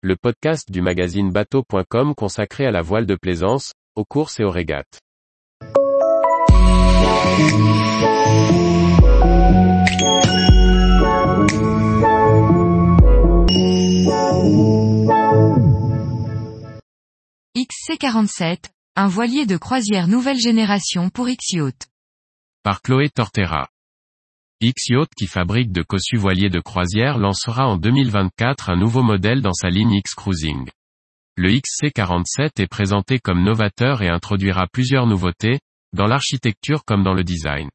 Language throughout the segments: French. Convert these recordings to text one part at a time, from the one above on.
le podcast du magazine bateau.com consacré à la voile de plaisance, aux courses et aux régates. XC47, un voilier de croisière nouvelle génération pour X-Yacht. Par Chloé Tortera. X-Yacht qui fabrique de cossus voiliers de croisière lancera en 2024 un nouveau modèle dans sa ligne X-Cruising. Le XC47 est présenté comme novateur et introduira plusieurs nouveautés, dans l'architecture comme dans le design.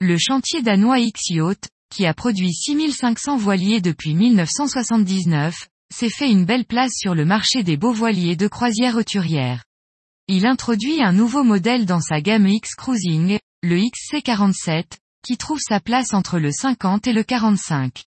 Le chantier danois X-Yacht, qui a produit 6500 voiliers depuis 1979, s'est fait une belle place sur le marché des beaux voiliers de croisière auturière. Il introduit un nouveau modèle dans sa gamme X-Cruising, le XC47, qui trouve sa place entre le 50 et le 45.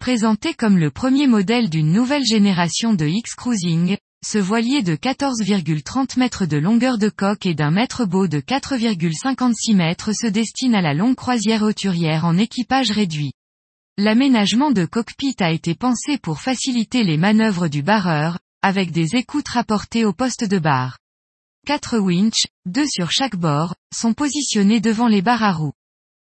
Présenté comme le premier modèle d'une nouvelle génération de X-Cruising, ce voilier de 14,30 mètres de longueur de coque et d'un mètre beau de 4,56 mètres se destine à la longue croisière auturière en équipage réduit. L'aménagement de cockpit a été pensé pour faciliter les manœuvres du barreur, avec des écoutes rapportées au poste de barre. Quatre winches, deux sur chaque bord, sont positionnés devant les barres à roues.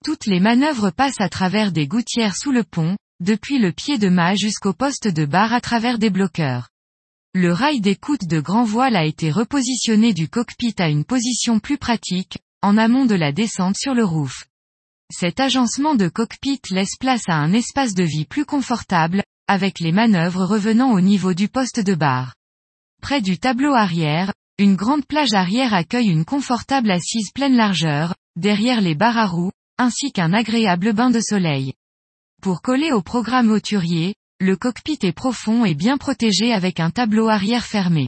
Toutes les manœuvres passent à travers des gouttières sous le pont, depuis le pied de mât jusqu'au poste de barre à travers des bloqueurs. Le rail d'écoute de grand voile a été repositionné du cockpit à une position plus pratique, en amont de la descente sur le roof. Cet agencement de cockpit laisse place à un espace de vie plus confortable, avec les manœuvres revenant au niveau du poste de barre. Près du tableau arrière, une grande plage arrière accueille une confortable assise pleine largeur, derrière les barres à roues, ainsi qu'un agréable bain de soleil. Pour coller au programme hauturier, le cockpit est profond et bien protégé avec un tableau arrière fermé.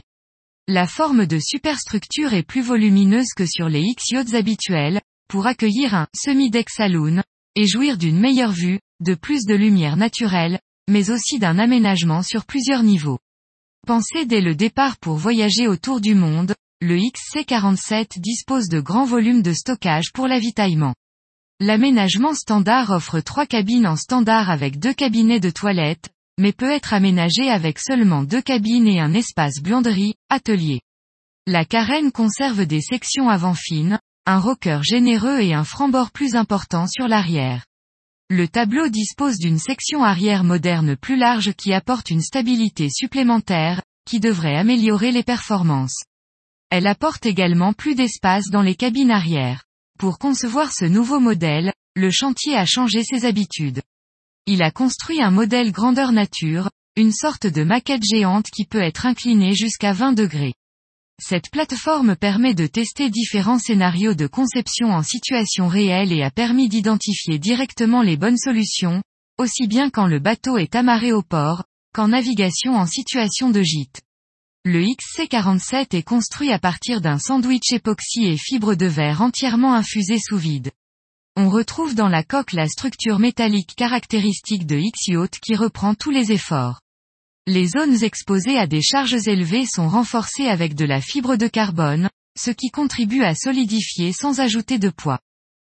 La forme de superstructure est plus volumineuse que sur les X-Yachts habituels, pour accueillir un semi-deck saloon, et jouir d'une meilleure vue, de plus de lumière naturelle, mais aussi d'un aménagement sur plusieurs niveaux. Pensé dès le départ pour voyager autour du monde, le XC47 dispose de grands volumes de stockage pour l'avitaillement. L'aménagement standard offre trois cabines en standard avec deux cabinets de toilette, mais peut être aménagé avec seulement deux cabines et un espace buanderie, atelier. La carène conserve des sections avant fines, un rocker généreux et un franc-bord plus important sur l'arrière. Le tableau dispose d'une section arrière moderne plus large qui apporte une stabilité supplémentaire, qui devrait améliorer les performances. Elle apporte également plus d'espace dans les cabines arrière. Pour concevoir ce nouveau modèle, le chantier a changé ses habitudes. Il a construit un modèle grandeur nature, une sorte de maquette géante qui peut être inclinée jusqu'à 20 degrés. Cette plateforme permet de tester différents scénarios de conception en situation réelle et a permis d'identifier directement les bonnes solutions, aussi bien quand le bateau est amarré au port, qu'en navigation en situation de gîte. Le XC47 est construit à partir d'un sandwich époxy et fibre de verre entièrement infusé sous vide. On retrouve dans la coque la structure métallique caractéristique de X-Yacht qui reprend tous les efforts. Les zones exposées à des charges élevées sont renforcées avec de la fibre de carbone, ce qui contribue à solidifier sans ajouter de poids.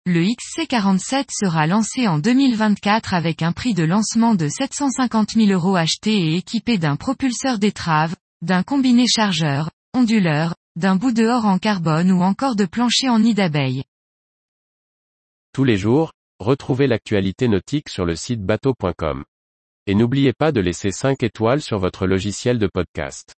Le XC47 sera lancé en 2024 avec un prix de lancement de 750 000 euros acheté et équipé d'un propulseur d'étrave, d'un combiné chargeur, onduleur, d'un bout dehors en carbone ou encore de plancher en nid d'abeille. Tous les jours, retrouvez l'actualité nautique sur le site bateau.com. Et n'oubliez pas de laisser 5 étoiles sur votre logiciel de podcast.